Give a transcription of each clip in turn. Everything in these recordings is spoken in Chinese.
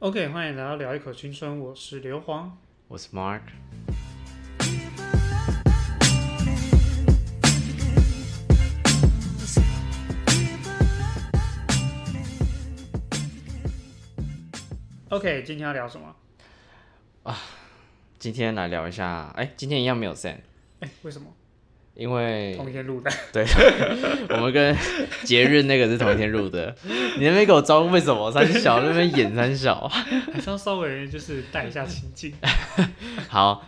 OK，欢迎来到聊一口青春，我是刘皇。我是 Mark。OK，今天要聊什么？啊今天来聊一下，哎、今天一样没有 Sam，哎、为什么因为同一天录的？对，我们跟节日那个是同一天录的。你那边给我招为什么三小那边演三小？还是要稍微就是带一下情境。好，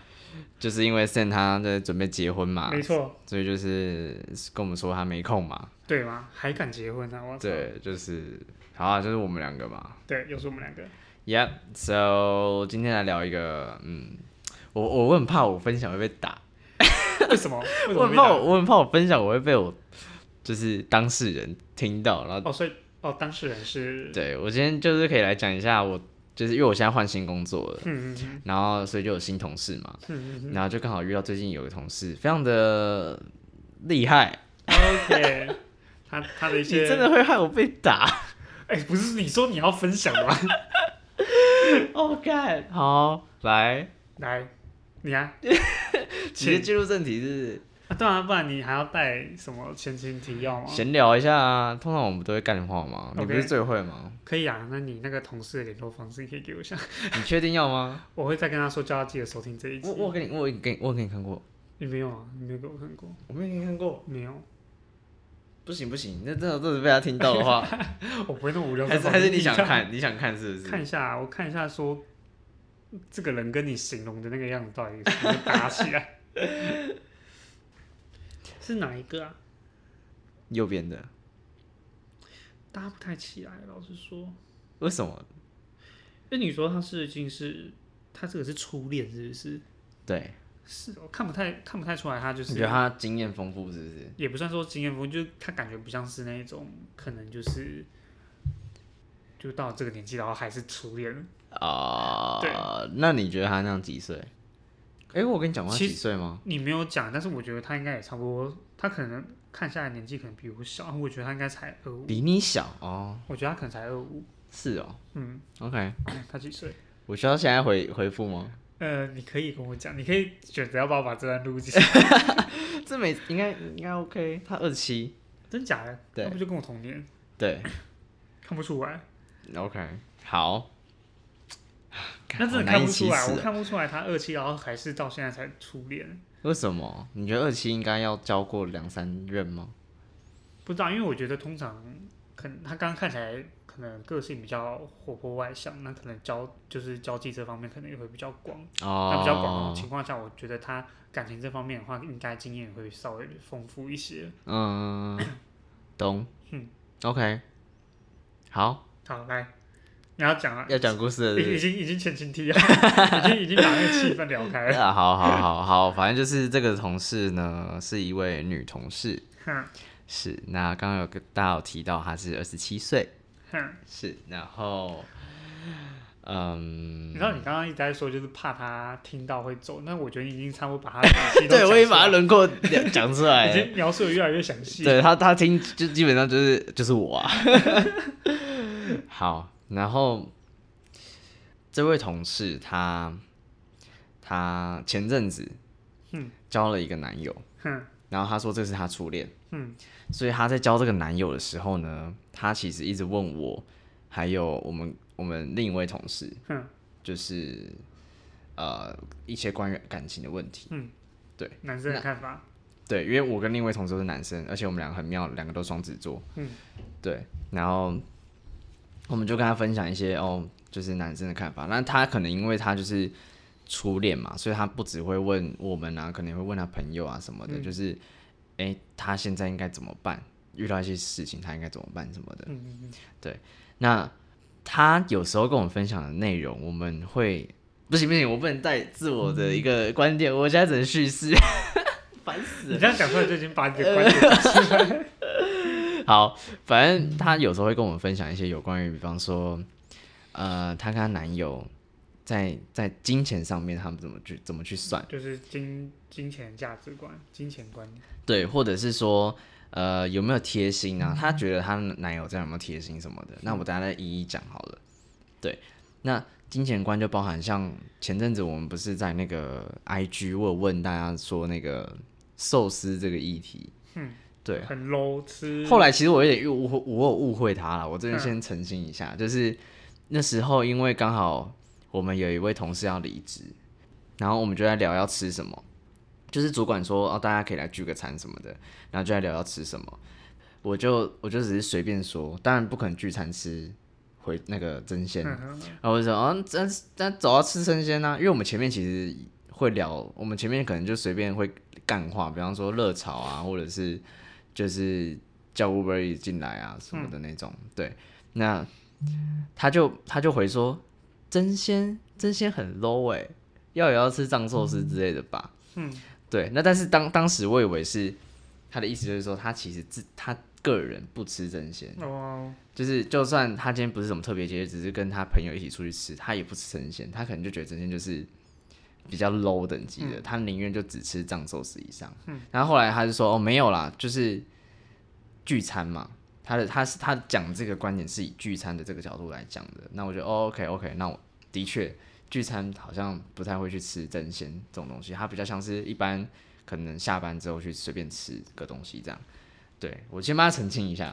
就是因为 Sam 他在准备结婚嘛，没错，所以就是跟我们说他没空嘛。对吗？还敢结婚啊？对，就是好啊，就是我们两个嘛。对，又是我们两个。Yep，so 今天来聊一个，嗯，我我我很怕我分享会被打。为什么？我很怕我，我很怕我分享我会被我就是当事人听到，然后哦，所以哦，当事人是，对我今天就是可以来讲一下我，就是因为我现在换新工作了，嗯嗯然后所以就有新同事嘛，嗯嗯然后就刚好遇到最近有个同事非常的厉害，嗯，OK，他他的一你些，真的会害我被打。哎、不是你说你要分享的吗？哦，干，好，来，来，你啊，直接进入正题是啊，对啊，不然你还要带什么前情提要吗？闲聊一下啊，通常我们都会干话嘛，你不是最会吗？可以啊，那你那个同事的联络方式可以给我一下，你确定要吗？我会再跟他说，叫他记得收听这一集。我我给你，我有给你，我有给你看过，你没有啊？你没有给我看过？我没有给你看过。没有，不行不行，那真的真的被他听到的话，我不会那么无聊。还是还是你想？看，你想看是不是？看一下，我看一下说，这个人跟你形容的那个样子到底是不是搭起来？是哪一个啊？右边的，搭不太起来，老实说。为什么？因为你说他是已经是他这个是初恋是不是？对，是我，看不太看不太出来，他就是你觉得他经验丰富是不是？也不算说经验丰富，就是他感觉不像是那种可能就是就到这个年纪，然后还是初恋。啊、对那你觉得他那样几岁？哎、我跟你讲过他其几岁吗？你没有讲，但是我觉得他应该也差不多，他可能看下来年纪可能比我小，我觉得他应该才二五，比你小哦，我觉得他可能才二五。是哦嗯，，OK，他几岁？我需要现在回回复吗？呃，你可以跟我讲，你可以选择要不要把这段录进去，这没应该应该 OK，他二七，真假的？对那不就跟我同年？对看不出来，，OK，好。那真的看不出来，我看不出来他二期，然后还是到现在才初恋。为什么？你觉得二期应该要交过两三任吗？不知道，因为我觉得通常可能他刚刚看起来可能个性比较活泼外向，那可能交就是交际这方面可能也会比较广。哦，那比较广的情况下，我觉得他感情这方面的话，应该经验会稍微丰富一些。嗯，懂。嗯，OK，好，好，来，你要讲啊，要讲故事了是已已经已经前情提要，已经已经把那个气氛聊开了。啊，好好好好，反正就是这个同事呢是一位女同事，哼。是那刚刚有跟大家有提到她是二十七岁，哼，是，然后，嗯。你知，道你刚刚一直在说，就是怕她听到会走，那我觉得你已经差不多把他的语气都 对我已经讲出来把她轮廓讲出来已了，经描述的越来越详细。对她，她听就基本上就是就是我啊，好，然后这位同事他他前阵子嗯交了一个男友。哼然后他说这是他初恋，嗯所以他在交这个男友的时候呢，他其实一直问我，还有我们我们另一位同事，哼就是呃一些关于感情的问题。嗯，对男生的看法。对，因为我跟另一位同事都是男生，而且我们两个很妙，两个都双子座。嗯，对，然后我们就跟他分享一些哦，就是男生的看法。那他可能因为他就是初恋嘛，所以他不只会问我们啊，可能会问他朋友啊什么的，嗯就是哎、诶他现在应该怎么办？遇到一些事情，他应该怎么办什么的。嗯嗯嗯，那他有时候跟我们分享的内容，我们会不行不行，我不能带自我的一个观点，我现在只能叙事，烦死了你。这样讲出来就已经把你的 观点讲出来了。好，反正她有时候会跟我们分享一些有关于，比方说，呃，她跟她男友在在金钱上面，他们怎么去怎么去算，就是金金钱价值观、金钱观念。对，或者是说，呃，有没有贴心啊？她觉得她男友这样有没有贴心什么的？那我大家再一一讲好了。对，那金钱观就包含像前阵子我们不是在那个 IG 我有问大家说那个寿司这个议题，嗯，对，很 low 吃。后来其实我有点误会，我有误会他了。我这边嗯先澄清一下，就是那时候因为刚好我们有一位同事要离职，然后我们就在聊要吃什么，就是主管说哦大家可以来聚个餐什么的，然后就在聊要吃什么。我就我就只是随便说，当然不可能聚餐吃回那个真鲜，嗯然后我就说，哦，咱咱走要吃生鲜啊，因为我们前面其实会聊，我们前面可能就随便会干话，比方说热炒啊，或者是就是叫 Uber 进来啊什么的那种，对，那他就他就回说，真鲜真鲜很 low 哎、要也要吃藏寿司之类的吧，嗯，对，那但是当当时我以为是他的意思就是说，他其实自他个人不吃真鲜，哦，就是就算他今天不是什么特别节日，只是跟他朋友一起出去吃，他也不吃真鲜，他可能就觉得真鲜就是比较 low 等级的，他宁愿就只吃藏寿司以上。嗯然后后来他就说哦没有啦，就是聚餐嘛，他的他是他讲这个观点是以聚餐的这个角度来讲的。那我觉得哦 OK OK，那我的确聚餐好像不太会去吃真鲜这种东西，它比较像是一般可能下班之后去随便吃个东西这样。对我先帮他澄清一下，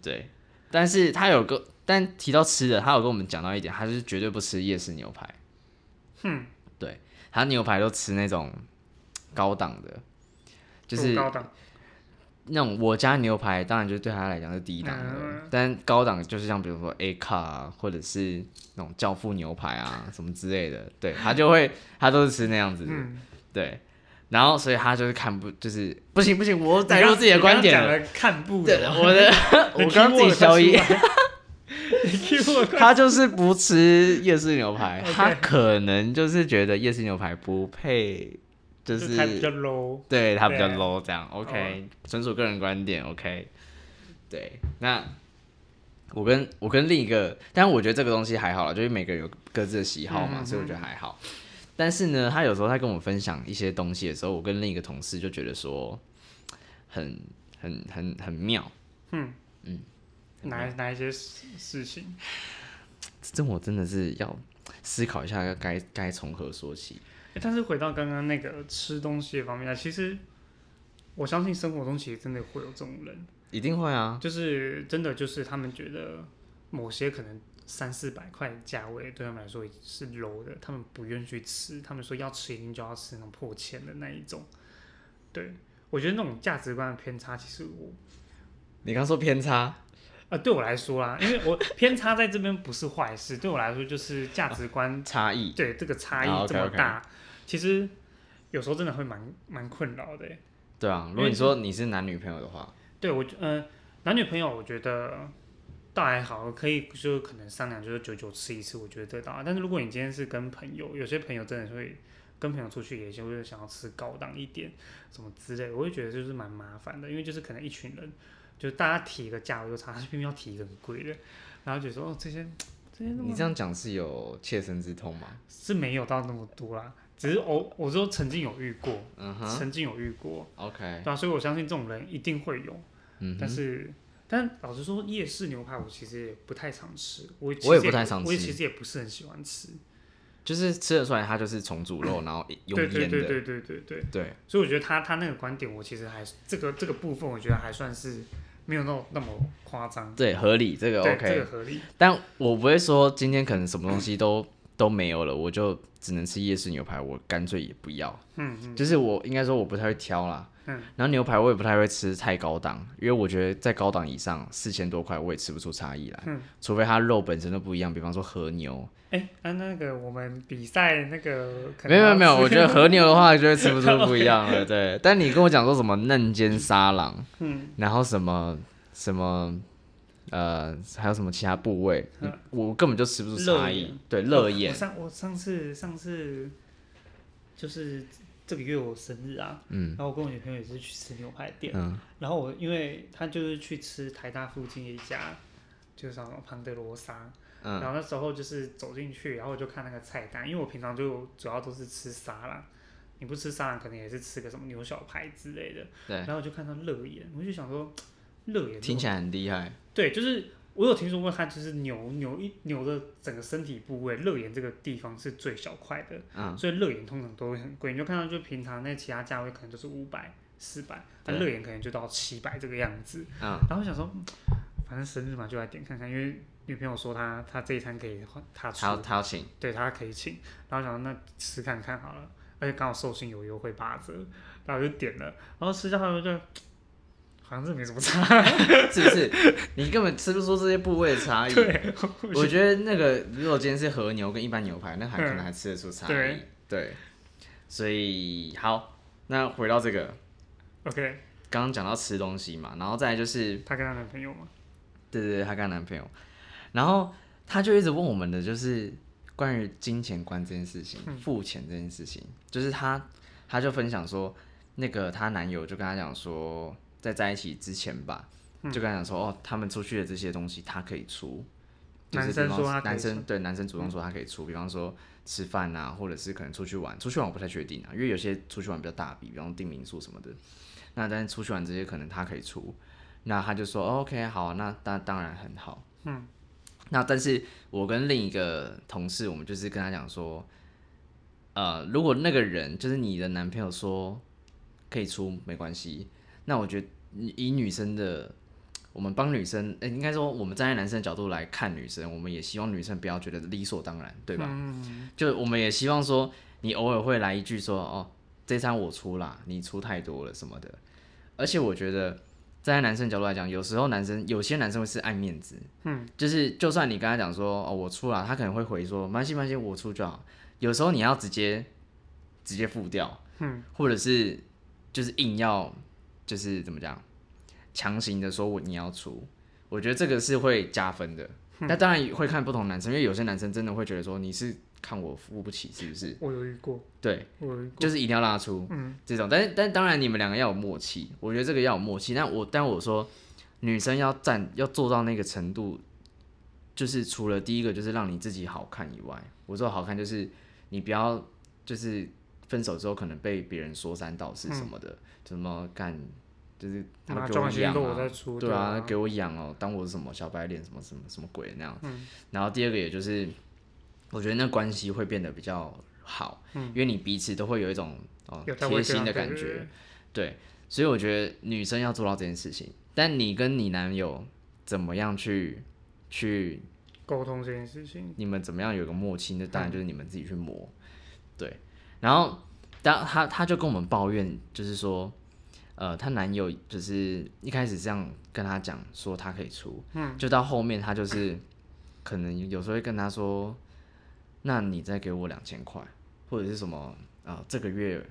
对。但是他有个，但提到吃的，他有跟我们讲到一点，他就是绝对不吃夜市牛排。哼，对，他牛排都吃那种高档的，就是高档，那种我家牛排，当然就对他来讲是低档的，嗯但高档就是像比如说 A 卡啊，或者是那种教父牛排啊什么之类的，对他就会他都是吃那样子的，嗯，对。然后所以他就是看不就是不行不行，我带入自己的观点了。看不对，我的 我刚刚自己消音。他就是不吃夜市牛排，他可能就是觉得夜市牛排不配，就就是他比较 low，对他比较 low 这样，OK，纯属个人观点，OK。对，那我跟我跟另一个，但我觉得这个东西还好啦，就是每个人有各自的喜好嘛，所以我觉得还好。但是呢，他有时候他跟我分享一些东西的时候，我跟另一个同事就觉得说，很很很很妙。嗯。嗯，哪哪一些事事情？这我真的是要思考一下，要该该从何说起。欸但是回到刚刚那个吃东西的方面啊，其实我相信生活中其实真的会有这种人，一定会啊，就是真的就是他们觉得某些可能三四百块的价位对他们来说是 low 的，他们不愿意去吃，他们说要吃一定就要吃那种破千的那一种。对我觉得那种价值观的偏差，其实我你刚说偏差，呃对我来说啦，因为我 偏差在这边不是坏事，对我来说就是价值观差异，对这个差啊异这么大，其实有时候真的会蛮蛮困扰的欸。对啊。如果你说你是男女朋友的话，对我嗯呃，男女朋友我觉得倒还好，可以就可能商量，就是久久吃一次，我觉得得到。但是如果你今天是跟朋友，有些朋友真的会跟朋友出去，也就会想要吃高档一点，什么之类，我会觉得就是蛮麻烦的，因为就是可能一群人，就是大家提一个价位又差，他偏偏要提一个很贵的，然后就说哦这些这些那么你这样讲是有切身之痛吗？是没有到那么多啦，只是我我说曾经有遇过，嗯哼曾经有遇过，，OK，对啊，所以我相信这种人一定会有。嗯哼，但是，但老实说，夜市牛排我其实也不太常吃，我其我也不太常吃我也其实也不是很喜欢吃。就是吃得出来，它就是重组肉，然后用对对腌的，对对对对对，对，所以我觉得他他那个观点，我其实还这个这个部分，我觉得还算是没有那么那么夸张。对，合理，这个 OK。这个合理。但我不会说今天可能什么东西都 都没有了，我就只能吃夜市牛排，我干脆也不要。嗯嗯就是我应该说我不太会挑啦，嗯，然后牛排我也不太会吃太高档，因为我觉得在高档以上四千多块我也吃不出差异来，嗯除非它肉本身都不一样，比方说和牛，哎，那那个我们比赛那个没有没有没有，我觉得和牛的话就会吃不出不一样了，对。但你跟我讲说什么嫩煎沙朗，嗯然后什么什么。呃，还有什么其他部位？嗯我根本就吃不出差异眼。对，我热眼我，上我上次上次就是这个月我生日啊，嗯。然后我跟我女朋友也是去吃牛排店，嗯。然后我因为她就是去吃台大附近的一家，就是什么庞德罗莎，嗯。然后那时候就是走进去，然后我就看那个菜单，因为我平常就主要都是吃沙拉，你不吃沙拉可能也是吃个什么牛小排之类的，对。然后我就看到乐眼，我就想说乐眼听起来很厉害。对，就是我有听说过，它就是牛牛一牛的整个身体部位，肋眼这个地方是最小块的，嗯，所以肋眼通常都会很贵。你就看到就平常那其他价位可能就是五百、四百，那对。肋眼可能就到七百这个样子。嗯，然后我想说，嗯反正生日嘛，就来点看看，因为女朋友说她她这一餐可以换她出她要，请，对她可以请，然后想说那吃看看好了，而且刚好寿星有优惠八折，然后我就点了，然后吃下来我就好像是没什么差，是不是？你根本吃不出这些部位的差异。对，我觉得那个如果今天是和牛跟一般牛排，那还可能还吃得出差异。对。对，所以好，那回到这个，OK，刚刚讲到吃东西嘛，然后再来就是，她跟她男朋友嘛，对对对，她跟她男朋友，然后她就一直问我们的就是关于金钱观这件事情，嗯。付钱这件事情，就是她她就分享说，那个她男友就跟她讲说，在在一起之前吧，嗯就跟他讲说，哦，他们出去的这些东西他可以出。就是男生说他可以男生对男生主动说他可以出，比方说吃饭啊，或者是可能出去玩，出去玩我不太确定啊，因为有些出去玩比较大笔，比方说订民宿什么的。那但是出去玩这些可能他可以出，那他就说、哦 OK 好啊，那当当然很好。嗯，那但是我跟另一个同事，我们就是跟他讲说，呃，如果那个人就是你的男朋友说可以出没关系，那我觉得以以女生的，我们帮女生，呃应该说我们站在男生的角度来看女生，我们也希望女生不要觉得理所当然，对吧？嗯，就我们也希望说，你偶尔会来一句说，哦，这餐我出啦，你出太多了什么的。而且我觉得，站在男生角度来讲，有时候男生有些男生会是爱面子，嗯，就是就算你跟他讲说，哦，我出了，他可能会回说，没关系，没关系，我出就好。有时候你要直接直接付掉，嗯，或者是就是硬要就是怎么讲，强行的说我你要出，我觉得这个是会加分的。嗯那当然会看不同男生，因为有些男生真的会觉得说你是看我付不起，是不是？我有遇过，对，我有遇过，就是一定要让他出，嗯，这种。但是但当然你们两个要有默契，我觉得这个要有默契。但我但我说女生要站要做到那个程度，就是除了第一个就是让你自己好看以外，我说好看就是你不要就是分手之后可能被别人说三道四什么的，什么干就是他拿给我养对啊，啊，给我养哦，当我是什么小白脸什么什么什么鬼那样。嗯。然后第二个也就是，我觉得那关系会变得比较好，因为你彼此都会有一种哦贴心的感觉对所以我觉得女生要做到这件事情，但你跟你男友怎么样去去，沟通这件事情，你们怎么样有个默契，那当然嗯。就是你们自己去磨，对。然后当她她就跟我们抱怨，就是说，呃，她男友就是一开始这样跟她讲说他可以出，嗯，就到后面她就是 可能有时候会跟她说，那你再给我两千块，或者是什么呃这个月，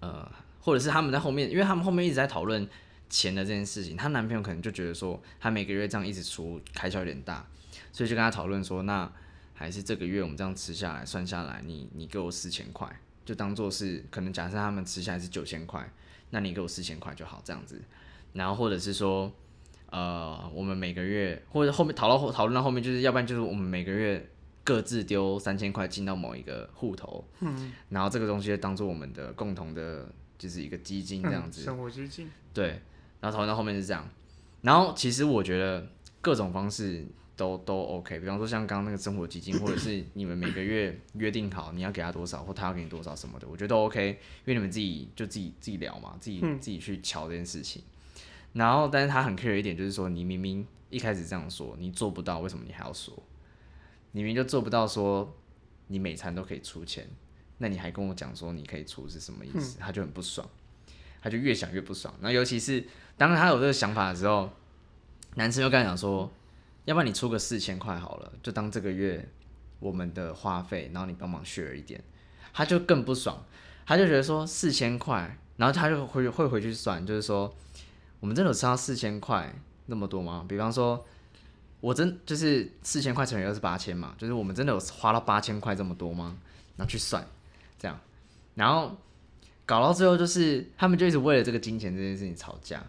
呃，或者是他们在后面，因为他们后面一直在讨论钱的这件事情，她男朋友可能就觉得说，她每个月这样一直出开销有点大，所以就跟他讨论说，那还是这个月我们这样吃下来算下来，你你给我四千块，就当做是可能假设他们吃下来是九千块，那你给我四千块就好这样子，然后或者是说。呃，我们每个月或者后面讨论后讨论到后面，就是要不然就是我们每个月各自丢三千块进到某一个户头，嗯，然后这个东西就当做我们的共同的，就是一个基金这样子。嗯生活基金，对，然后讨论到后面是这样。然后其实我觉得各种方式都都 OK，比方说像刚刚那个生活基金，或者是你们每个月约定好你要给他多少，或他要给你多少什么的，我觉得都 OK，因为你们自己就自己自己聊嘛，自己、嗯自己去瞧这件事情。然后，但是他很 care 一点，就是说你明明一开始这样说，你做不到，为什么你还要说？你明明就做不到，说你每餐都可以出钱，那你还跟我讲说你可以出是什么意思？他就很不爽，他就越想越不爽。那尤其是当他有这个想法的时候，男生又跟他讲说，要不然你出个四千块好了，就当这个月我们的花费，然后你帮忙削一点，他就更不爽，他就觉得说四千块，然后他就会会回去算，就是说我们真的有吃到四千块那么多吗？比方说。我真就是四千块乘以二是八千嘛，就是我们真的有花到八千块这么多吗？然后去算，这样，然后搞到最后就是他们就一直为了这个金钱这件事情吵架。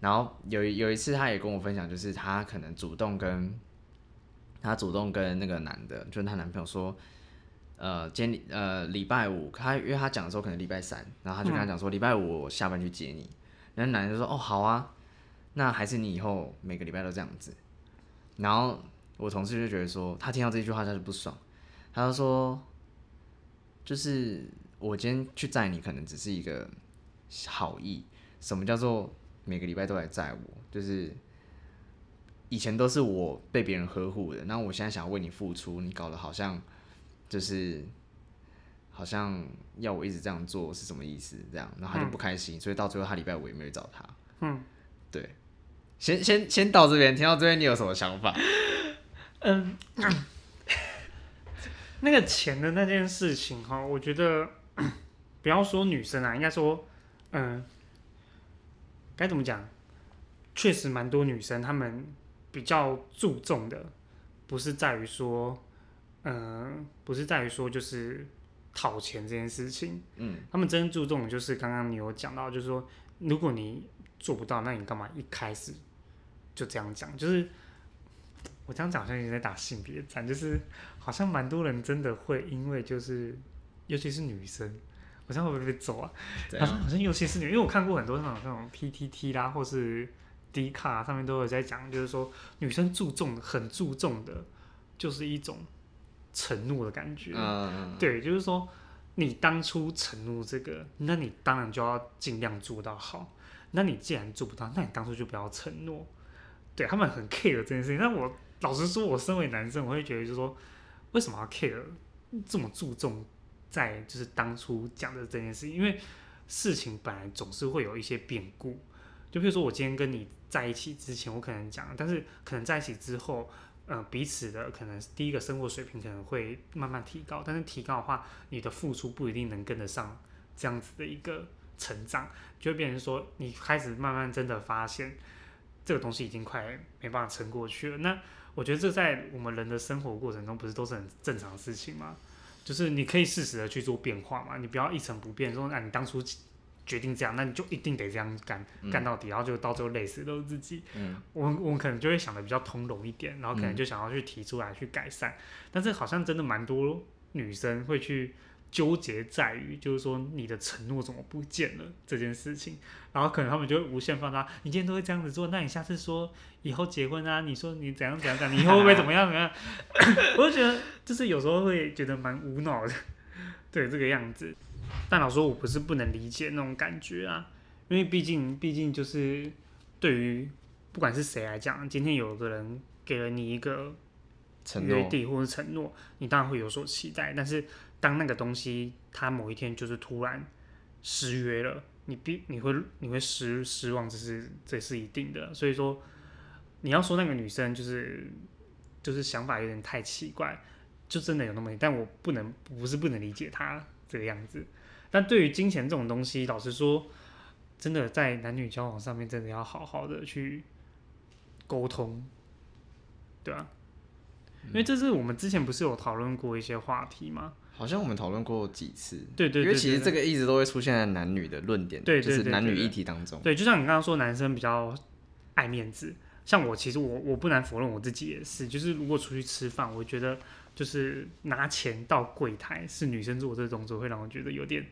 然后有有一次他也跟我分享，就是他可能主动跟他主动跟那个男的，就是她男朋友说，呃，今天呃礼拜五，他因为他讲的时候可能礼拜三，然后他就跟他讲说礼拜五我下班去接你，然后男的就说哦好啊，那还是你以后每个礼拜都这样子。然后我同事就觉得说，他听到这句话他就不爽，他就说，就是我今天去载你，可能只是一个好意。什么叫做每个礼拜都来载我？就是以前都是我被别人呵护的，那我现在想要为你付出，你搞得好像就是好像要我一直这样做是什么意思？这样，然后他就不开心，所以到最后他礼拜五也没有找他。嗯，对，先先先到这边，听到这边你有什么想法？嗯，那个钱的那件事情哈，我觉得 不要说女生啊，应该说，嗯，该怎么讲？确实蛮多女生，她们比较注重的，不是在于说，嗯，不是在于说就是讨钱这件事情，嗯，她们真注重的就是刚刚你有讲到，就是说，如果你做不到，那你干嘛一开始就这样讲？就是我这样讲好像有点在打性别战，就是好像蛮多人真的会因为就是，尤其是女生，我这样会不会被揍啊？怎样？好像好像尤其是女，因为我看过很多那种那种 PTT 啦，或是 D 卡上面都有在讲，就是说女生注重很注重的，就是一种承诺的感觉。嗯，对，就是说你当初承诺这个，那你当然就要尽量做到好。那你既然做不到，那你当初就不要承诺。对他们很 care 这件事情，但我老实说，我身为男生，我会觉得就是说，为什么要 care 这么注重在就是当初讲的这件事？因为事情本来总是会有一些变故。就比如说我今天跟你在一起之前，我可能讲，但是可能在一起之后，呃，彼此的可能第一个生活水平可能会慢慢提高，但是提高的话，你的付出不一定能跟得上这样子的一个成长，就会变成说你开始慢慢真的发现这个东西已经快没办法撑过去了。那我觉得这在我们人的生活过程中，不是都是很正常的事情吗？就是你可以适时的去做变化嘛，你不要一成不变，说那你当初决定这样，那你就一定得这样干干到底，然后就到最后累死都是自己。嗯，我们我们可能就会想的比较通融一点，然后可能就想要去提出来去改善，但是好像真的蛮多女生会去纠结在于，就是说你的承诺怎么不见了这件事情，然后可能他们就会无限放大，你今天都会这样子做，那你下次说以后结婚啊，你说你怎样怎样怎样，你以后会不会怎么样怎么样？我就觉得就是有时候会觉得蛮无脑的，对这个样子。但老实说，我不是不能理解那种感觉啊，因为毕竟毕竟就是对于不管是谁来讲，今天有个人给了你一个约定或者承诺，你当然会有所期待。但是当那个东西它某一天就是突然失约了，你必你会你会失失望，这是这是一定的。所以说，你要说那个女生就是就是想法有点太奇怪，就真的有那么，但我不能不是不能理解她这个样子。但对于金钱这种东西，老实说，真的在男女交往上面，真的要好好的去沟通，对啊，因为这是我们之前不是有讨论过一些话题吗？好像我们讨论过几次。对对对因为其实这个一直都会出现在男女的论点，就是男女议题当中。对，就像你刚刚说，男生比较爱面子。像我，其实我我不难否认我自己也是，就是如果出去吃饭，我觉得就是拿钱到柜台是女生做这个动作，会让我觉得有点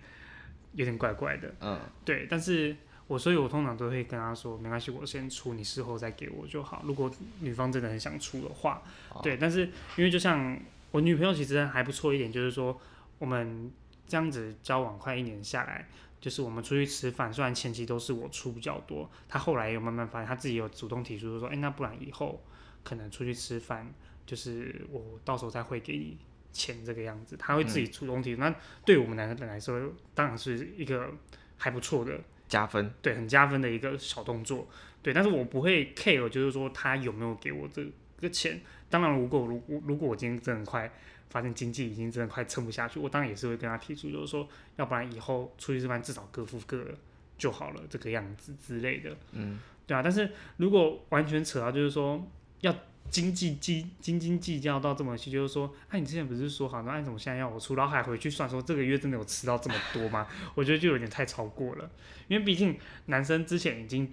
有点怪怪的。嗯，对，但是我所以，我通常都会跟他说，没关系，我先出，你事后再给我就好。如果女方真的很想出的话，好对，但是因为就像我女朋友其实还不错一点，就是说我们这样子交往快一年下来，就是我们出去吃饭，虽然前期都是我出比较多，她后来也有慢慢发现，她自己有主动提出说，哎、那不然以后可能出去吃饭，就是我到时候再会给你钱这个样子，她会自己主动提出。那对我们男生来说，当然是一个还不错的。加分。对，很加分的一个小动作。对，但是我不会 care，就是说他有没有给我这个钱。当然，如果如如如果我今天真的快发现经济已经真的快撑不下去，我当然也是会跟他提出，就是说，要不然以后出去吃饭至少各付各的就好了，这个样子之类的。嗯，对啊。但是如果完全扯到就是说要经济计斤斤计较到这么细，就是说，哎、你之前不是说好，那你怎么现在要我出？然后还回去算说这个月真的有吃到这么多吗？我觉得就有点太超过了，因为毕竟男生之前已经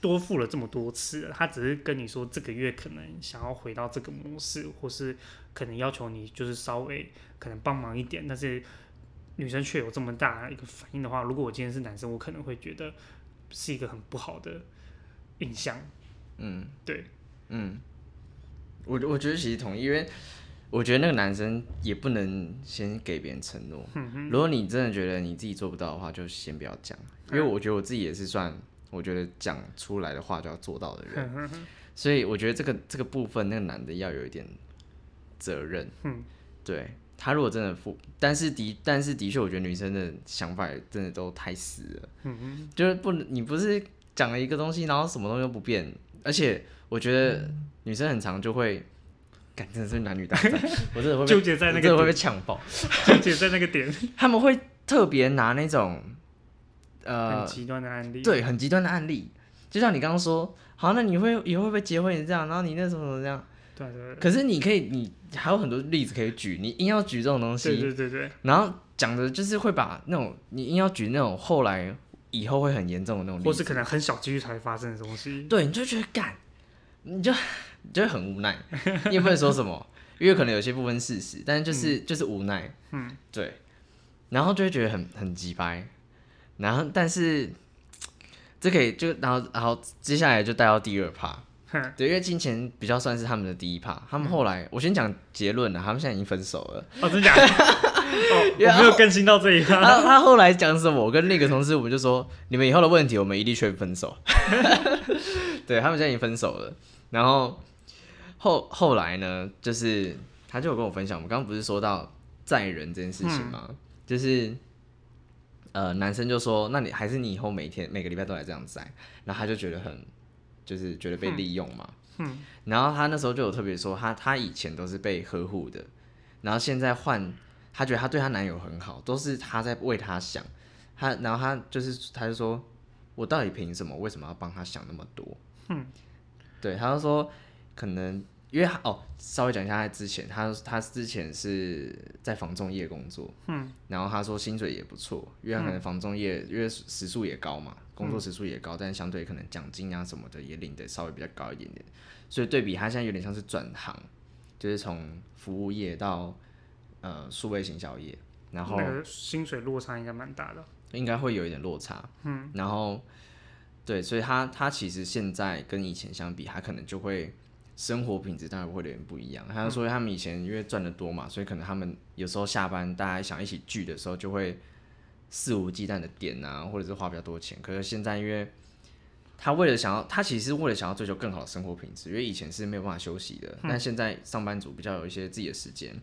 多付了这么多次了，他只是跟你说这个月可能想要回到这个模式，或是可能要求你就是稍微可能帮忙一点，但是女生却有这么大一个反应的话，如果我今天是男生，我可能会觉得是一个很不好的印象。嗯，对，嗯，我我觉得其实同意，因为我觉得那个男生也不能先给别人承诺。如果你真的觉得你自己做不到的话，就先不要讲。因为我觉得我自己也是算，我觉得讲出来的话就要做到的人。所以我觉得这个这个部分，那个男的要有一点责任。嗯，对他如果真的负，但是的但是的确，我觉得女生的想法真的都太死了。就是不能，你不是讲了一个东西，然后什么东西都不变，而且我觉得女生很常就会，感真的是男女大战，我真的会纠结在那个会被呛爆，纠结在那个点，他们会特别拿那种呃很极端的案例，对，很极端的案例，就像你刚刚说。好，那你会以后会不会结婚也这样？然后你那什么什么这样？对对。可是你可以，你还有很多例子可以举，你硬要举这种东西。对对对对。然后讲的就是会把那种你硬要举那种后来以后会很严重的那种，或是可能很小几率才会发生的东西。对，你就觉得干，你就你 就很无奈，你也不能说什么，因为可能有些部分事实，但是就是就是无奈。嗯。对。然后就会觉得很很鸡掰，然后但是。这可以就然后然后接下来就带到第二趴，对，因为金钱比较算是他们的第一趴，他们后来我先讲结论了，他们现在已经分手了。哦，真假的？哦，我没有更新到这一趴。他他后来讲什么？我跟那个同事我们就说，你们以后的问题我们一律劝分手。对他们现在已经分手了，然后后后来呢，就是他就有跟我分享，我们刚刚不是说到载人这件事情吗？就是。呃，男生就说：“那你还是你以后每天每个礼拜都来这样摘。”然后他就觉得很，就是觉得被利用嘛。嗯。然后他那时候就有特别说，他他以前都是被呵护的，然后现在换，他觉得他对他男友很好，都是他在为他想。他然后他就是他就说：“我到底凭什么？为什么要帮他想那么多？”嗯。对，他就说可能。因为哦，稍微讲一下他之前，他他之前是在房仲业工作，嗯，然后他说薪水也不错，因为他可能房仲业因为时数也高嘛，工作时数也高，但相对可能奖金啊什么的也领的稍微比较高一点点，所以对比他现在有点像是转行，就是从服务业到呃数位行销业，然后薪水落差应该蛮大的，应该会有一点落差，嗯，然后对，所以他他其实现在跟以前相比，他可能就会。生活品质当然会有点不一样。他说他们以前因为赚的多嘛，所以可能他们有时候下班大家想一起聚的时候，就会肆无忌惮的点啊，或者是花比较多钱。可是现在因为他为了想要，他其实是为了想要追求更好的生活品质，因为以前是没有办法休息的，但现在上班族比较有一些自己的时间，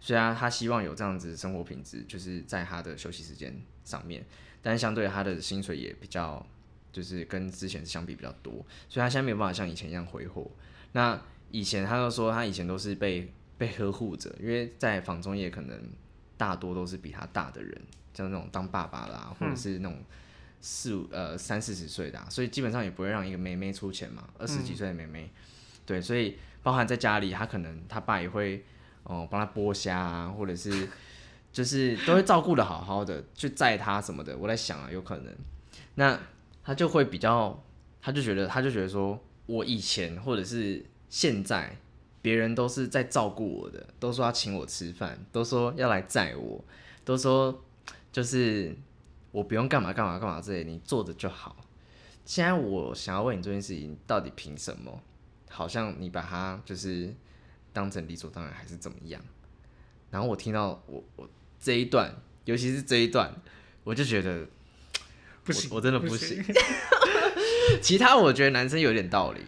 虽然他希望有这样子生活品质，就是在他的休息时间上面，但是相对他的薪水也比较，就是跟之前相比比较多，所以他现在没有办法像以前一样挥霍。那以前他就说，他以前都是被被呵护着，因为在房中业可能大多都是比他大的人，像那种当爸爸啦，或者是那种四五呃三四十岁的，所以基本上也不会让一个妹妹出钱嘛，二十几岁的妹妹，对，所以包含在家里，他可能他爸也会哦帮他剥虾啊，或者是就是都会照顾的好好的，去载他什么的。我在想啊，有可能，那他就会比较，他就觉得他就觉得说。我以前或者是现在，别人都是在照顾我的，都说要请我吃饭，都说要来载我，都说就是我不用干嘛干嘛干嘛之类，你做着就好。现在我想要问你这件事情，到底凭什么？好像你把它就是当成理所当然，还是怎么样？然后我听到我我这一段，尤其是这一段，我就觉得不行，我真的不行。其他我觉得男生有点道理，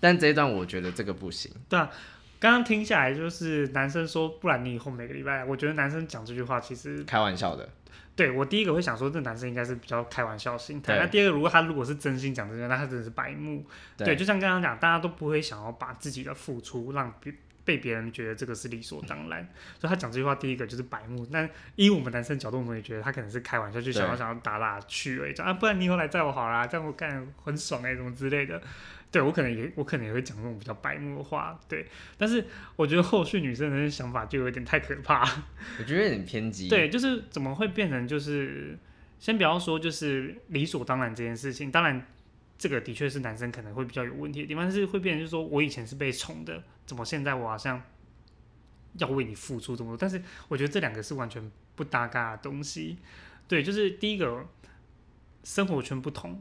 但这一段我觉得这个不行。对啊，刚刚听下来就是男生说，不然你以后每个礼拜，我觉得男生讲这句话其实开玩笑的。对我第一个会想说，这男生应该是比较开玩笑心态。那第二个，如果他如果是真心讲这些，那他真的是白目。对，就像刚刚讲，大家都不会想要把自己的付出让别。被别人觉得这个是理所当然，所以他讲这句话，第一个就是白目。但以我们男生角度，我们也觉得他可能是开玩笑，就想要想要打打趣而已。啊，不然你以后来载我好啦，这样我干很爽哎，什么之类的。对我可能也我可能也会讲这种比较白目的话。对，但是我觉得后续女生的想法就有点太可怕。我觉得有点偏激。对，就是怎么会变成就是先不要说就是理所当然这件事情，当然。这个的确是男生可能会比较有问题的地方，但是会变成就是说我以前是被宠的，怎么现在我好像要为你付出这么多？但是我觉得这两个是完全不搭嘎的东西。对，就是第一个生活圈不同，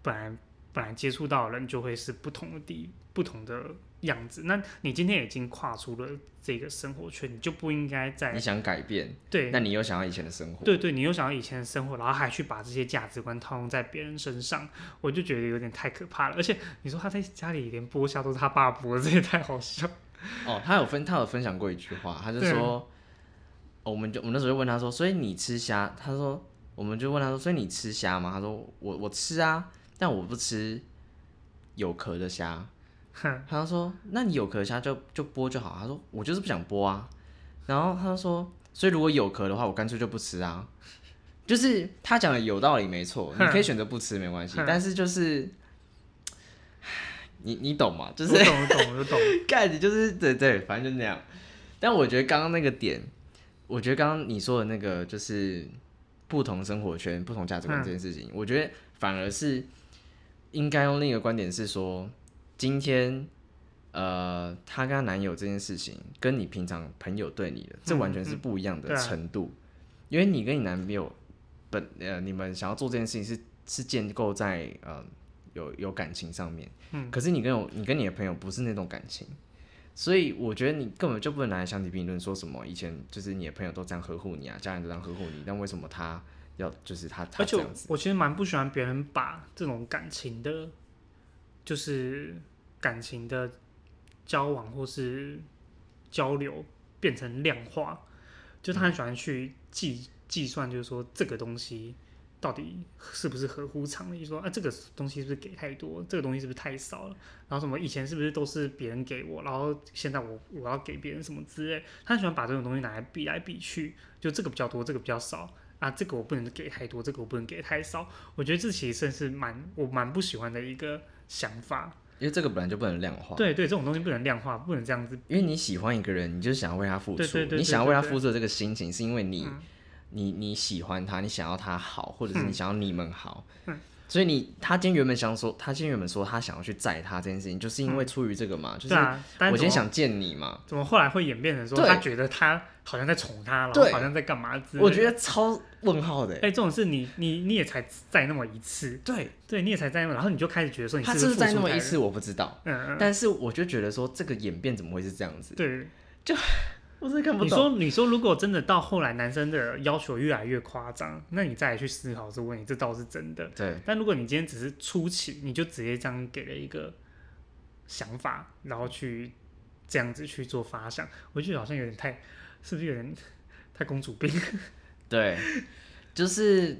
本来本来接触到的人就会是不同的地不同的样子。那你今天已经跨出了这个生活圈，你就不应该再你想改变，对那你又想要以前的生活，对对，你又想要以前的生活，然后还去把这些价值观套用在别人身上，我就觉得有点太可怕了。而且你说他在家里连剥虾都是他爸剥，这也太好笑。哦，他有分，他有分享过一句话，他就说，哦我们就我们那时候就问他说，所以你吃虾？他说，我们就问他说，所以你吃虾吗？他说，我我吃啊，但我不吃有壳的虾。哼，他说，那你有壳虾就就剥就好。他说，我就是不想剥啊。然后他说，所以如果有壳的话，我干脆就不吃啊。就是他讲的有道理，没错，你可以选择不吃没关系，但是就是。你你懂吗？就是我懂，我懂，懂。盖子就是对对，反正就那样。但我觉得刚刚那个点，我觉得刚刚你说的那个就是不同生活圈、不同价值观这件事情，我觉得反而是应该用另一个观点是说，今天呃，她跟她男友这件事情，跟你平常朋友对你的，这完全是不一样的程度。因为你跟你男朋友本呃，你们想要做这件事情是是建构在呃有有感情上面，嗯可是你跟我你跟你的朋友不是那种感情，所以我觉得你根本就不能拿来相提并论，说什么以前就是你的朋友都这样呵护你啊，家人都这样呵护你，但为什么他要就是他他而且我这样子？我其实蛮不喜欢别人把这种感情的，就是感情的交往或是交流变成量化，就他很喜欢去计计算，就是说这个东西到底是不是合乎常理，说啊这个东西是不是给太多，这个东西是不是太少了，然后什么以前是不是都是别人给我，然后现在我我要给别人什么之类，他很喜欢把这种东西拿来比来比去，就这个比较多，这个比较少。啊，这个我不能给太多，这个我不能给太少。我觉得这其实算是蛮我蛮不喜欢的一个想法。因为这个本来就不能量化，对对，这种东西不能量化，不能这样子。因为你喜欢一个人，你就是想要为他付出，你想要为他付出的这个心情，是因为你、嗯。你你喜欢他，你想要他好，或者是你嗯想要你们好，嗯所以你他今天原本想说，他今天原本说他想要去载他这件事情，就是因为出于这个嘛，就是我今天想见你嘛，怎么后来会演变成说他觉得他好像在宠他，然后好像在干嘛之类的。我觉得超问号的欸，哎、这种事你你你也才载那么一次，对，对，你也才载那么，然后你就开始觉得说你他是不是是不是在那么一次我不知道，嗯嗯，但是我就觉得说这个演变怎么会是这样子，对。我真的看不懂你懂。说你说如果真的到后来男生的要求越来越夸张，那你再来去思考这个问题，这倒是真的。对，但如果你今天只是初期，你就直接这样给了一个想法，然后去这样子去做发想，我觉得好像有点太，是不是有点太公主病？对，就是，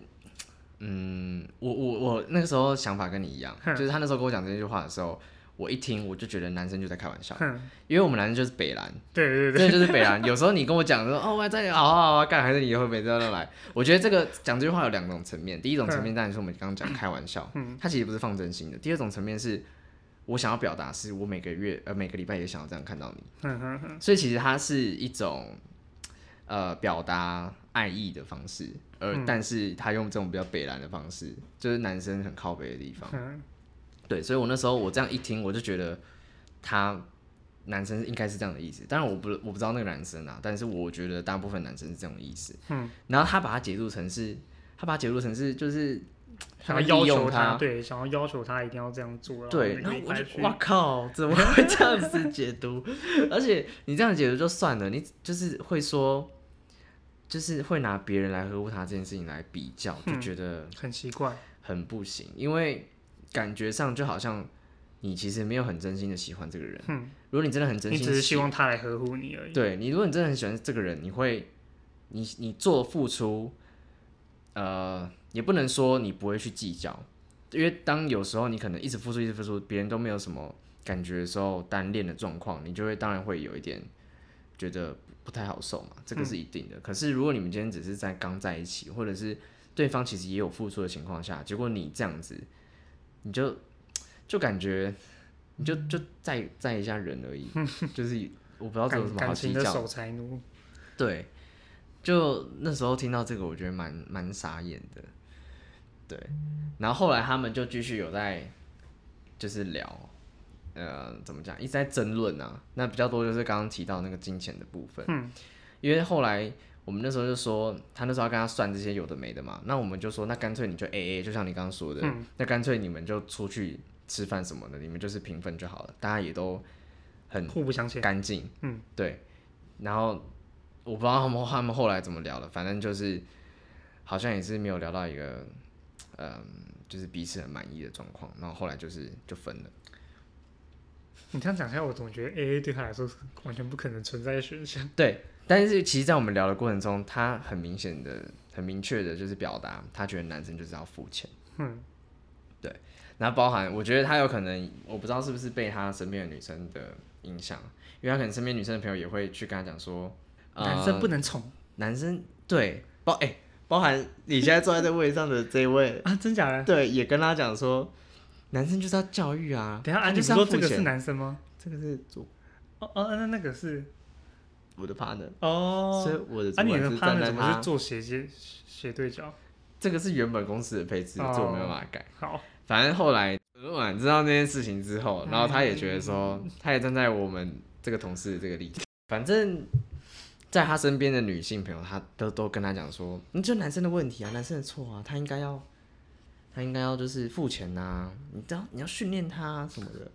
嗯，我我我那个时候想法跟你一样，就是他那时候跟我讲这句话的时候，我一听我就觉得男生就在开玩笑，因为我们男生就是北蓝，对对对。真的就是北蓝。有时候你跟我讲说，哦，我在好好好啊干，还是你以后每次都来？我觉得这个讲这句话有两种层面，第一种层面当然是我们刚刚讲开玩笑，嗯。他其实不是放真心的；第二种层面是我想要表达，是我每个月呃每个礼拜也想要这样看到你。所以其实它是一种呃表达爱意的方式，而、嗯。但是他用这种比较北蓝的方式，就是男生很靠北的地方。哼对，所以我那时候我这样一听，我就觉得他男生应该是这样的意思。当然我不我不知道那个男生啊，但是我觉得大部分男生是这种意思。嗯，然后他把它解读成是，他把它解读成是就是想要要求他对，想要要求他一定要这样做，对，然然后我就哇靠，怎么会这样子解读？而且你这样解读就算了，你就是会说，就是会拿别人来呵护他这件事情来比较，就嗯觉得很奇怪，很不行，因为感觉上就好像你其实没有很真心的喜欢这个人。嗯，如果你真的很真心，你只是希望他来呵护你而已。对你，如果你真的很喜欢这个人，你会，你你做付出，呃，也不能说你不会去计较，因为当有时候你可能一直付出，一直付出，别人都没有什么感觉的时候，单恋的状况，你就会当然会有一点觉得不太好受嘛，这个是一定的。可是如果你们今天只是在刚在一起，或者是对方其实也有付出的情况下，结果你这样子，你就就感觉你就就载载一下人而已，就是我不知道这有什么好计较。守财奴，对，就那时候听到这个，我觉得蛮蛮傻眼的。对，然后后来他们就继续有在就是聊，呃，怎么讲，一直在争论啊。那比较多就是刚刚提到那个金钱的部分，嗯，因为后来我们那时候就说，他那时候要跟他算这些有的没的嘛，那我们就说，那干脆你就 A A，就像你刚刚说的，嗯那干脆你们就出去吃饭什么的，你们就是平分就好了，大家也都很互不相欠。干净，嗯，对。然后我不知道他们他们后来怎么聊的，反正就是好像也是没有聊到一个，嗯，就是彼此很满意的状况。然后后来就是就分了。你这样讲下来，我总觉得 A A 对他来说是完全不可能存在的选项。对，但是其实，在我们聊的过程中，他很明显的、很明确的，就是表达他觉得男生就是要付钱。嗯，对。然后包含，我觉得他有可能，我不知道是不是被他身边的女生的影响，因为他可能身边女生的朋友也会去跟他讲说，男生呃不能宠男生对包哎、包含你现在坐在这位置上的这位，啊，真假的？对，也跟他讲说，男生就是要教育啊。等一下，啊，你说这个是男生吗？这个是主哦哦，那那个是我的 partner，、哦。所以我的主啊，你的管是站 partner 在他怎么是，做斜接斜对角？这个是原本公司的配置，哦这我没有办法改。好，反正后来主管知道那件事情之后，然后他也觉得说，嗯他也站在我们这个同事的这个立场。反正，在他身边的女性朋友，他都都跟他讲说，你就男生的问题啊，男生的错啊，他应该要，他应该要就是付钱呐、你知道你要训练他、啊、什么的。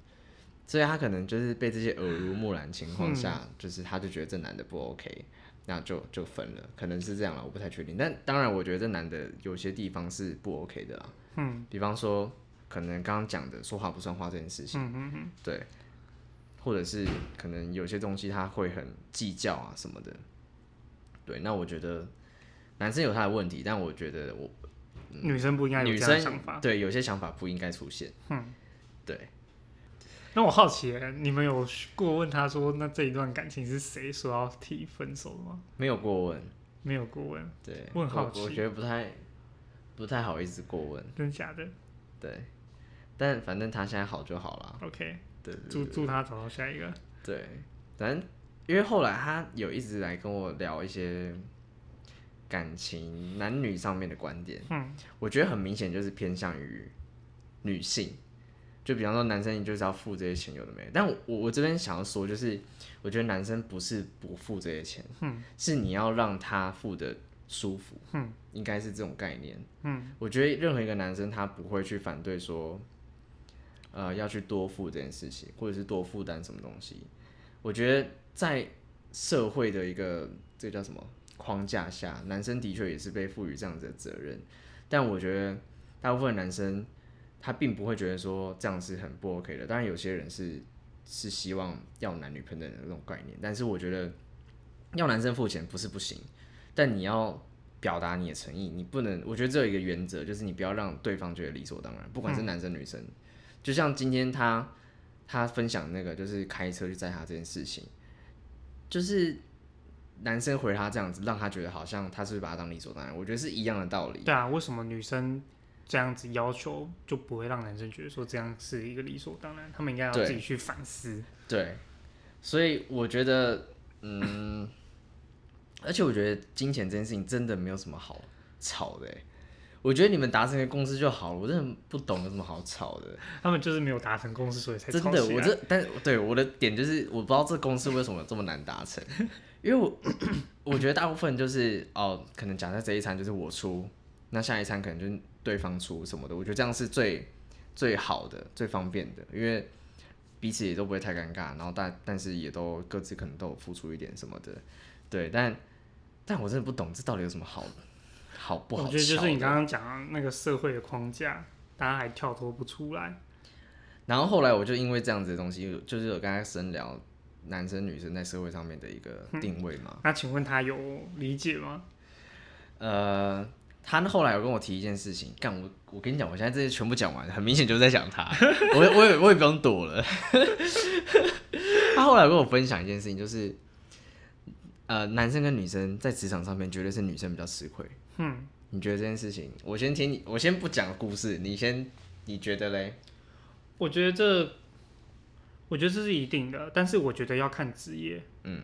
所以他可能就是被这些耳濡目染情况下，就是他就觉得这男的不 OK，那就就分了，可能是这样了，我不太确定。但当然，我觉得这男的有些地方是不 OK 的啦。嗯。比方说，可能刚刚讲的说话不算话这件事情，嗯对，或者是可能有些东西他会很计较啊什么的，对，那我觉得男生有他的问题，但我觉得我女生不应该有女这样的生想法。对有些想法不应该出现，嗯，对，那我好奇，你们有过问他说，那这一段感情是谁说要提分手的吗？没有过问，没有过问，对，我很好奇。我觉得不太不太好意思过问，真的假的？对，但反正他现在好就好了，？OK，对对祝祝他找到下一个。对，反正因为后来他有一直来跟我聊一些感情男女上面的观点，嗯，我觉得很明显就是偏向于女性，就比方说男生你就是要付这些钱，有的没的。但我我我这边想要说，就是我觉得男生不是不付这些钱，嗯，是你要让他付的舒服，嗯，应该是这种概念，嗯，我觉得任何一个男生他不会去反对说，呃，要去多付这件事情，或者是多负担什么东西。我觉得在社会的一个这个叫什么？框架下，男生的确也是被赋予这样子的责任，但我觉得大部分男生他并不会觉得说这样是很不 OK 的。当然，有些人是是希望要男女平等的那种概念，但是我觉得要男生付钱不是不行，但你要表达你的诚意，你不能，我觉得这有一个原则，就是你不要让对方觉得理所当然，不管是男生女生。就像今天他他分享那个就是开车去载他这件事情，就是男生回他这样子，让他觉得好像他是不是把他当理所当然，我觉得是一样的道理。对啊，为什么女生这样子要求就不会让男生觉得说这样是一个理所当然？他们应该要自己去反思。对，所以我觉得，嗯，而且我觉得金钱这件事情真的没有什么好吵的欸。我觉得你们达成一个共识就好了，我真的不懂有什么好吵的。他们就是没有达成共识，所以才真的，我这但对我的点就是，我不知道这公司为什么这么难达成，因为我 我觉得大部分就是哦，可能假设这一餐就是我出，那下一餐可能就是对方出什么的，我觉得这样是最最好的、最方便的，因为彼此也都不会太尴尬，然后但但是也都各自可能都有付出一点什么的，对，但但我真的不懂这到底有什么好好不好我觉得就是你刚刚讲的那个社会的框架，大家还跳脱不出来。然后后来我就因为这样子的东西，就是有跟他深聊男生女生在社会上面的一个定位嘛。那请问他有理解吗？呃，他后来有跟我提一件事情，干我我跟你讲，我现在这些全部讲完，很明显就是在讲他，我 我也我也不用躲了。他后来跟我分享一件事情，就是呃，男生跟女生在职场上面绝对是女生比较吃亏。嗯，你觉得这件事情？我先听你，我先不讲故事，你先你觉得嘞？我觉得这，我觉得这是一定的，但是我觉得要看职业。嗯，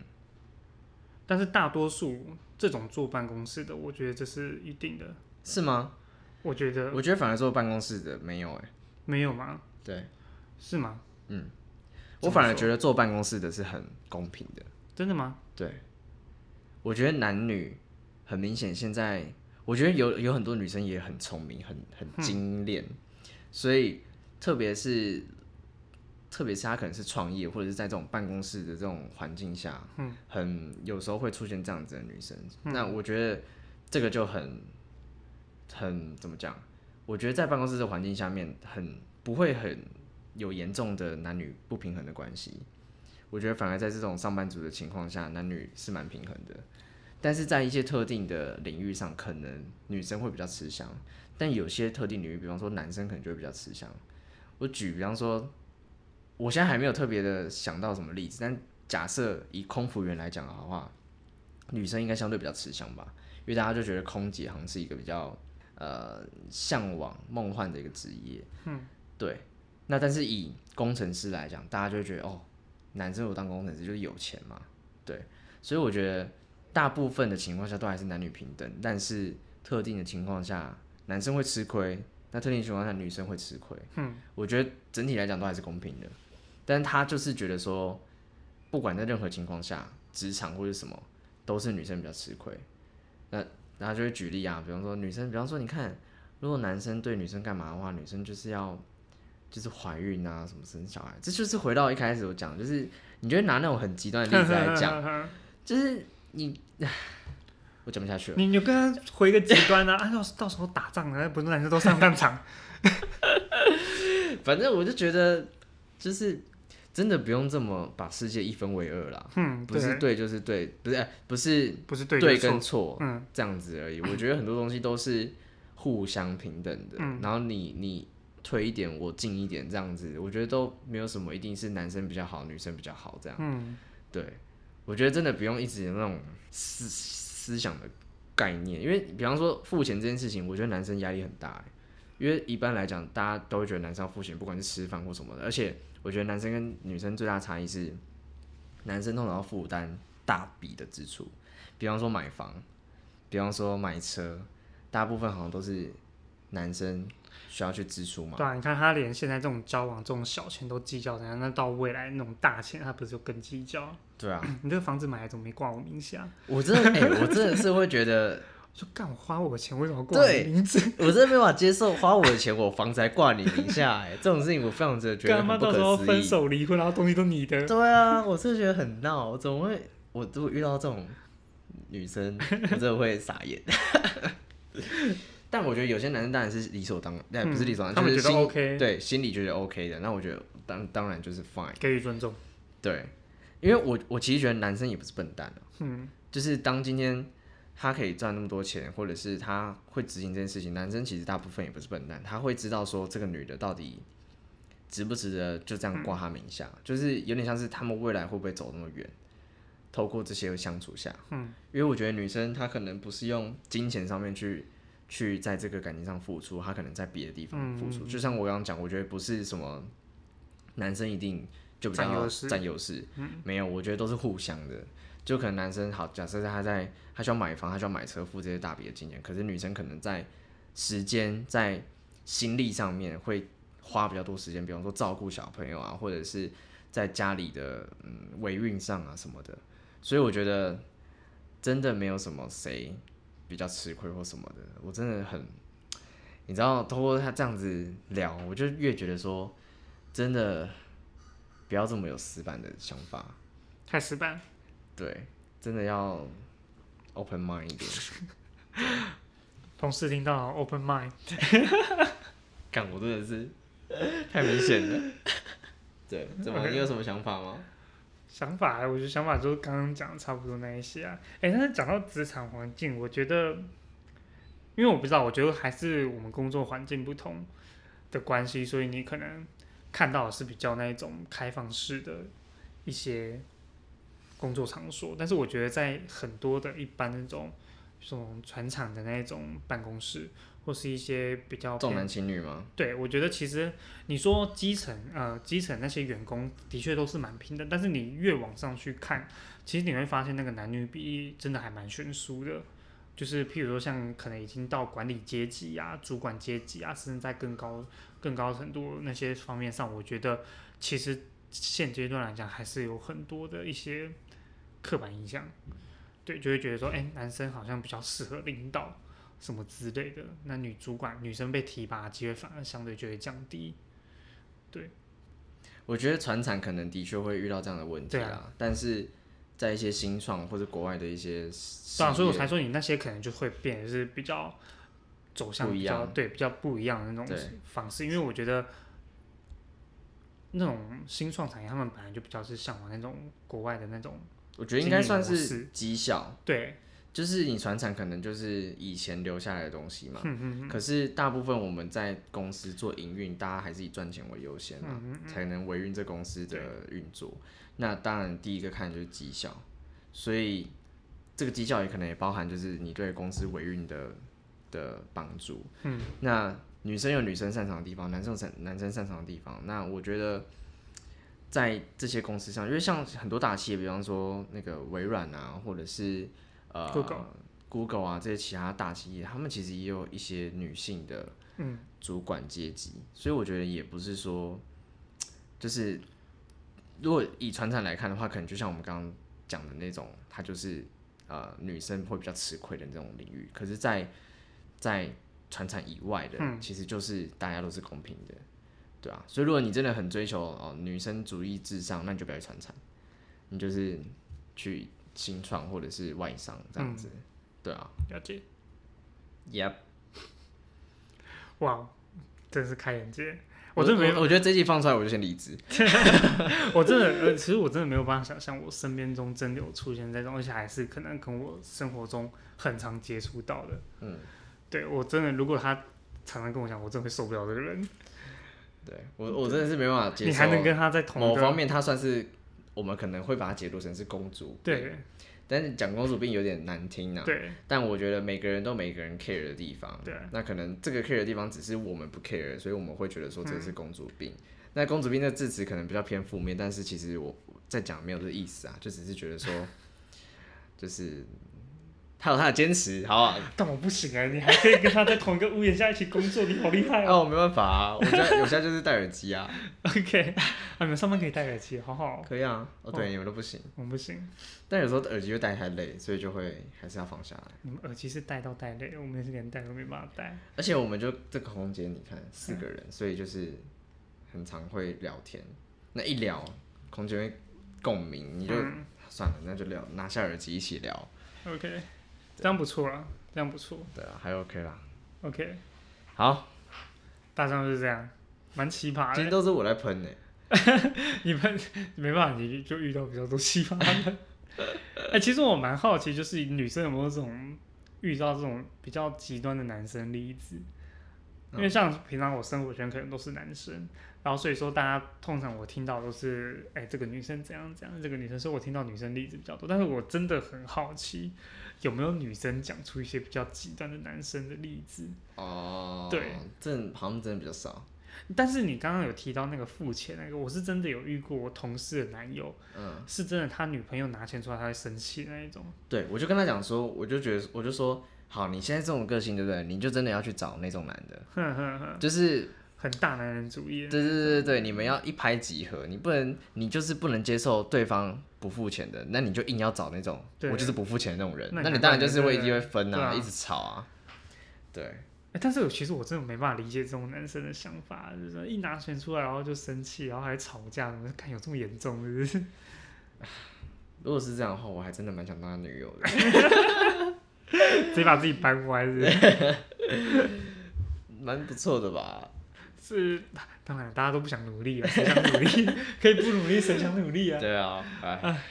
但是大多数这种坐办公室的，我觉得这是一定的。是吗？我觉得我觉得反而坐办公室的没有哎、没有吗？对。是吗？嗯我反而觉得坐办公室的是很公平的。真的吗？对，我觉得男女很明显，现在我觉得有有很多女生也很聪明，很很精炼，所以特别是特别是他可能是创业或者是在这种办公室的这种环境下，嗯，很有时候会出现这样子的女生。那我觉得这个就很很怎么讲？我觉得在办公室的环境下面，很不会很有严重的男女不平衡的关系。我觉得反而在这种上班族的情况下，男女是蛮平衡的。但是在一些特定的领域上，可能女生会比较吃香，但有些特定领域，比方说男生可能就会比较吃香。我举比方说，我现在还没有特别的想到什么例子，但假设以空服员来讲的话，女生应该相对比较吃香吧，因为大家就觉得空姐好像是一个比较呃向往梦幻的一个职业。嗯，对。那但是以工程师来讲，大家就会觉得哦，男生有当工程师就是有钱嘛，对。所以我觉得。大部分的情况下都还是男女平等，但是特定的情况下男生会吃亏，那特定情况下女生会吃亏。嗯，我觉得整体来讲都还是公平的，但是他就是觉得说，不管在任何情况下，职场或者什么，都是女生比较吃亏。那然后就会举例啊，比方说女生，比方说你看，如果男生对女生干嘛的话，女生就是要就是怀孕啊，什么生小孩，这就是回到一开始我讲，就是你觉得拿那种很极端的例子来讲，就是。你，我讲不下去了。你就跟他回个极端啊！啊，到到时候打仗了，不是男生都上战场。反正我就觉得，就是真的不用这么把世界一分为二啦。嗯，不是对就是对，不是不是不是对对跟错，嗯，这样子而已。我觉得很多东西都是互相平等的。嗯，然后你你退一点，我进一点，这样子，我觉得都没有什么一定是男生比较好，女生比较好这样。嗯，对。我觉得真的不用一直有那种思思想的概念，因为比方说付钱这件事情，我觉得男生压力很大，因为一般来讲，大家都会觉得男生要付钱，不管是吃饭或什么的。而且我觉得男生跟女生最大的差异是，男生通常要负担大笔的支出，比方说买房，比方说买车，大部分好像都是男生。需要去支出嘛？对啊，你看他连现在这种交往这种小钱都计较，怎样？那到未来那种大钱，他不是就更计较？对啊，你这个房子买来怎么没挂我名下？我真的，哎，我真的是会觉得，就干我花我的钱，为什么挂你名字？我真的没法接受花我的钱，我房子还挂你名下，哎，这种事情我非常的觉得很不可思议。分手离婚，然后东西都你的？对啊，我真的觉得很闹，怎么会？我如果遇到这种女生，我真的会傻眼。但我觉得有些男生当然是理所当然，但不是理所当然，他们觉得 OK，对，心里觉得 OK 的。那我觉得当当然就是 fine，给予尊重。对，因为我我其实觉得男生也不是笨蛋嗯，就是当今天他可以赚那么多钱，或者是他会执行这件事情，男生其实大部分也不是笨蛋，他会知道说这个女的到底值不值得就这样挂他名下，就是有点像是他们未来会不会走那么远，透过这些相处下，嗯，因为我觉得女生她可能不是用金钱上面去。去在这个感情上付出，她可能在别的地方付出。就像我刚刚讲，我觉得不是什么男生一定就比较占优势，没有，我觉得都是互相的。就可能男生好，假设他在他需要买房，他需要买车，付这些大笔的金钱，可是女生可能在时间、在心力上面会花比较多时间，比方说照顾小朋友啊，或者是在家里的嗯维运上啊什么的。所以我觉得真的没有什么谁。比较吃亏或什么的，我真的很，你知道，通过他这样子聊，我就越觉得说，真的不要这么有死板的想法，太死板，对，真的要 open mind 一点。同事听到 open mind，干我真的是太明显了。对，怎么你有什么想法吗？想法，我觉得想法就是刚刚讲的差不多那一些啊。哎，但是讲到职场环境，我觉得，因为我不知道，我觉得还是我们工作环境不同的关系，所以你可能看到的是比较那一种开放式的一些工作场所。但是我觉得在很多的一般那种这种船厂的那种办公室。或是一些比较重男轻女吗？对，我觉得其实你说基层呃基层那些员工的确都是蛮平等，但是你越往上去看，其实你会发现那个男女比例真的还蛮悬殊的。就是譬如说像可能已经到管理阶级啊、主管阶级啊，甚至在更高更高程度那些方面上，我觉得其实现阶段来讲还是有很多的一些刻板印象。对，就会觉得说，哎，男生好像比较适合领导。什么之类的，那女主管、女生被提拔机会反而相对就会降低。对，我觉得船产可能的确会遇到这样的问题对啦，但是在一些新创或者国外的一些事对啊，所以我才说你那些可能就会变得是比较走向比较对比较不一样的那种方式，因为我觉得那种新创产业他们本来就比较是向往那种国外的那种我觉得应该算是式绩效，对，就是你传产可能就是以前留下来的东西嘛。嗯嗯可是大部分我们在公司做营运，大家还是以赚钱为优先嘛，嗯才能维运这公司的运作。那当然第一个看就是绩效，所以这个绩效也可能也包含就是你对公司维运的的帮助。嗯，那女生有女生擅长的地方，男生有擅男生擅长的地方。那我觉得在这些公司上，因为像很多大企业，比方说那个微软啊，或者是呃 Google Google 啊这些其他大企业，他们其实也有一些女性的嗯。主管阶级，所以我觉得也不是说就是如果以传产来看的话，可能就像我们刚刚讲的那种，它就是呃女生会比较吃亏的这种领域。可是在，在传产以外的，嗯。其实就是大家都是公平的，对啊。所以如果你真的很追求哦女生主义至上，那你就不要去传产，你就是去新创或者是外商这样子，对啊。了解，Yep，哇，真是开眼界。我真的没有，我觉得这季放出来我就先离职。我真的，呃，其实我真的没有办法想象，我身边中真的有出现这种，而且还是可能跟我生活中很常接触到的。嗯，对我真的，如果他常常跟我讲，我真的会受不了这个人。对我我真的是没办法接受。你还能跟他在同某方面，他算是我们可能会把它解读成是公主，，对但是讲公主病有点难听啊。对但我觉得每个人都有每个人 care 的地方，对，那可能这个 care 的地方只是我们不 care，所以我们会觉得说这嗯是公主病。那公主病的字词可能比较偏负面，但是其实我在讲没有这个意思啊，就只是觉得说，就是他有他的坚持，好不好？但我不行啊，你还可以跟他在同一个屋檐下一起工作，你好厉害哦。我，没办法啊，我现在我现在就是戴耳机啊，OK，啊，你们上班可以戴耳机，好好。可以啊，哦对，你们都不行，我们不行，但有时候耳机会戴太累，所以就会还是要放下来。你们耳机是戴到戴累，我们是连戴都没办法戴。而且我们就这个空间，你看四个人，所以就是很常会聊天。那一聊，空间会共鸣，你就、嗯算了，那就聊，拿下耳机一起聊。OK，这样不错啦，这样不错。对啊，还 OK 啦。OK，好，大致上就是这样，蛮奇葩的。今天都是我来喷呢、你们没办法，你就遇到比较多奇葩的。哎、其实我蛮好奇，就是女生有没有这种遇到这种比较极端的男生例子？因为像平常我生活圈可能都是男生，然后所以说大家通常我听到都是，哎、这个女生怎样怎样，这个女生，所以我听到女生例子比较多。但是我真的很好奇，有没有女生讲出一些比较极端的男生的例子？哦，对，这好像真的比较少。但是你刚刚有提到那个付钱那个，我是真的有遇过我同事的男友，嗯，是真的他女朋友拿钱出来他会生气那一种。对，我就跟他讲说，我就觉得，我就说，好，你现在这种个性，对不对？你就真的要去找那种男的，哼哼哼，就是很大男人主义的。对对对对对，你们要一拍即合，你不能，你就是不能接受对方不付钱的，那你就硬要找那种我就是不付钱的那种人，那你当然就是会一定会分啊，啊一直吵啊，对，哎、但是我其实我真的没办法理解这种男生的想法，就是说一拿钱出来然后就生气，然后还吵架，怎么看有这么严重？是不是？如果是这样的话，我还真的蛮想当他女友的，直接把自己掰歪，是不是？蛮不错的吧？是，当然大家都不想努力啊，谁想努力？可以不努力，谁想努力啊对啊，哎，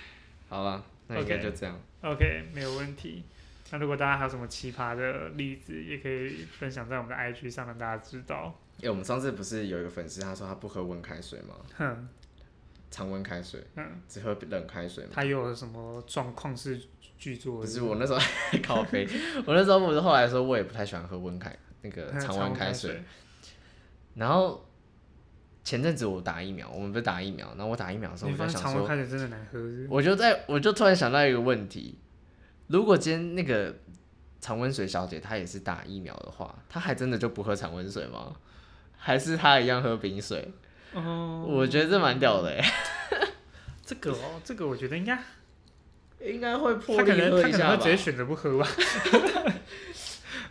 好了，那应该就这样。？OK，没有问题。那如果大家还有什么奇葩的例子，也可以分享在我们的 IG 上，让大家知道。哎、我们上次不是有一个粉丝，他说他不喝温开水吗？哼，常温开水，嗯，只喝冷开水吗？他有什么状况是剧作？不是我那时候咖啡，我那时候不是后来说我也不太喜欢喝温开那个嗯 常温开水，，然后前阵子我打疫苗，我们不是打疫苗，然后我打疫苗的时候我就想说，常温开水真的难喝是是？我就在我就突然想到一个问题，如果今天那个常温水小姐她也是打疫苗的话，她还真的就不喝常温水吗？还是她一样喝冰水？哦，我觉得这蛮屌的哎，这个哦，这个我觉得应该，应该会破例可能他可能他可能直接选择不喝吧。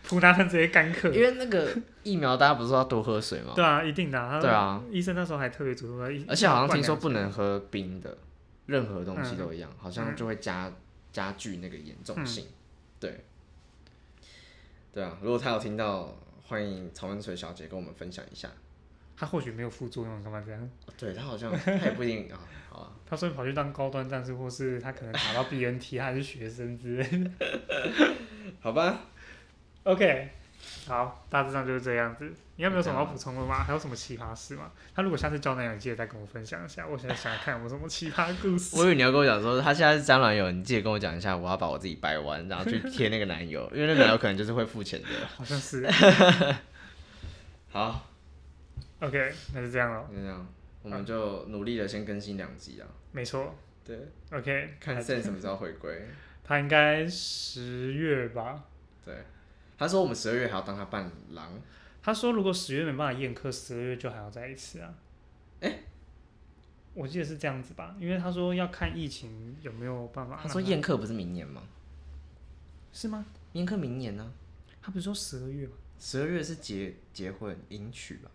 普拿疼直接干咳。因为那个疫苗大家不是说要多喝水吗？对啊，一定的、他对啊，医生那时候还特别嘱咐，而且好像听说不能喝冰的，任何东西都一样，好像嗯就会加加剧那个严重性。对，对啊，如果他有听到，欢迎曹文水小姐跟我们分享一下。他或许没有副作用，干嘛这样？对他好像他也不一定啊，好啊，他说跑去当高端战士，或是他可能打到 BNT，他还是学生之类的。好吧，OK，好，大致上就是这样子。你有没有什么要补充的吗？还有什么奇葩事吗？他如果下次交男友，你记得再跟我分享一下。我现在想想看有没有什么奇葩故事。我以为你要跟我讲说他现在是交男友，你记得跟我讲一下，我要把我自己掰弯，然后去贴那个男友，因为那个男友可能就是会付钱的。好像是。好，OK，那就这样了。就这样，我们就努力的先更新两集啊。没错。对，OK，看 Sen 什么时候回归。他应该十月吧。对，他说我们十二月还要当他伴郎。他说如果十月没办法宴客，十二月就还要再一次啊。我记得是这样子吧，因为他说要看疫情有没有办法。他说宴客不是明年吗？是吗？宴客明年呢、他不是说十二月吗？十二月是结结婚迎娶吧？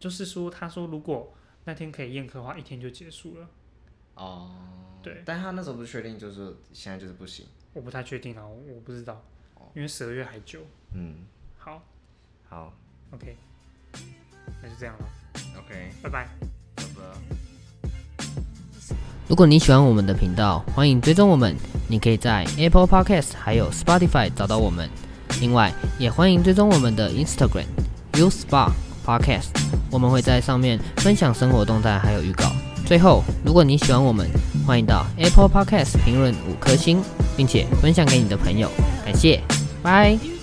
就是说，他说如果那天可以宴客的话，一天就结束了。哦，对，但他那时候不是确定，就是说现在就是不行。我不太确定啊，我我不知道，因为十二月还久。嗯，好好，OK，那就这样了，，OK，拜拜。拜拜。如果你喜欢我们的频道，欢迎追踪我们。你可以在 Apple Podcast 还有 Spotify 找到我们。另外，也欢迎追踪我们的 Instagram U Spa Podcast，我们会在上面分享生活动态还有预告。最后，如果你喜欢我们，欢迎到 Apple Podcast 评论五颗星，并且分享给你的朋友。感谢，拜。